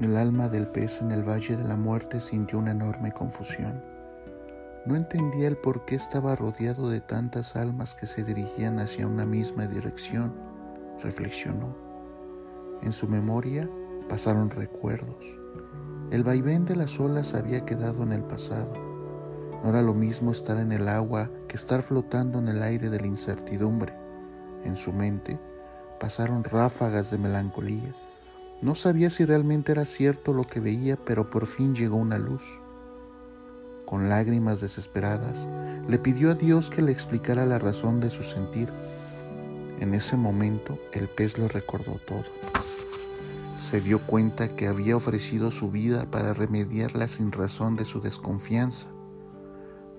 El alma del pez en el valle de la muerte sintió una enorme confusión. No entendía el por qué estaba rodeado de tantas almas que se dirigían hacia una misma dirección, reflexionó. En su memoria pasaron recuerdos. El vaivén de las olas había quedado en el pasado. No era lo mismo estar en el agua que estar flotando en el aire de la incertidumbre. En su mente pasaron ráfagas de melancolía no sabía si realmente era cierto lo que veía, pero por fin llegó una luz. Con lágrimas desesperadas, le pidió a Dios que le explicara la razón de su sentir. En ese momento el pez lo recordó todo. Se dio cuenta que había ofrecido su vida para remediar la sinrazón de su desconfianza.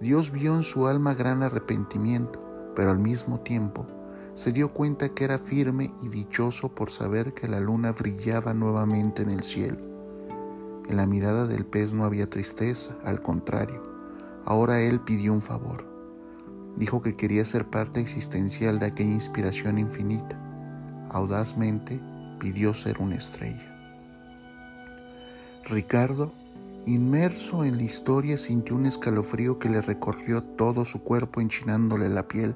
Dios vio en su alma gran arrepentimiento, pero al mismo tiempo se dio cuenta que era firme y dichoso por saber que la luna brillaba nuevamente en el cielo. En la mirada del pez no había tristeza, al contrario, ahora él pidió un favor. Dijo que quería ser parte existencial de aquella inspiración infinita. Audazmente pidió ser una estrella. Ricardo, inmerso en la historia, sintió un escalofrío que le recorrió todo su cuerpo enchinándole la piel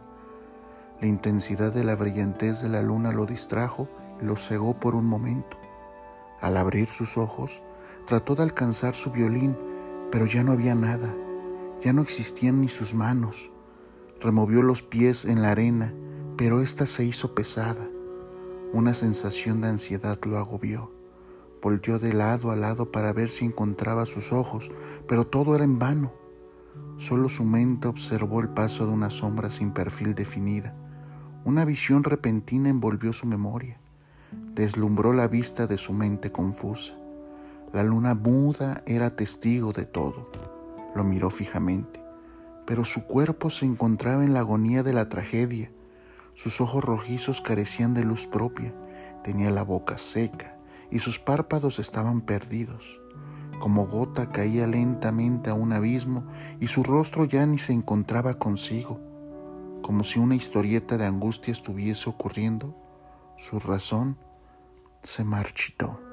la intensidad de la brillantez de la luna lo distrajo y lo cegó por un momento. Al abrir sus ojos, trató de alcanzar su violín, pero ya no había nada, ya no existían ni sus manos. Removió los pies en la arena, pero ésta se hizo pesada. Una sensación de ansiedad lo agobió. Volteó de lado a lado para ver si encontraba sus ojos, pero todo era en vano. Solo su mente observó el paso de una sombra sin perfil definida una visión repentina envolvió su memoria, deslumbró la vista de su mente confusa. La luna muda era testigo de todo. Lo miró fijamente, pero su cuerpo se encontraba en la agonía de la tragedia. Sus ojos rojizos carecían de luz propia, tenía la boca seca y sus párpados estaban perdidos. Como gota caía lentamente a un abismo y su rostro ya ni se encontraba consigo como si una historieta de angustia estuviese ocurriendo, su razón se marchitó.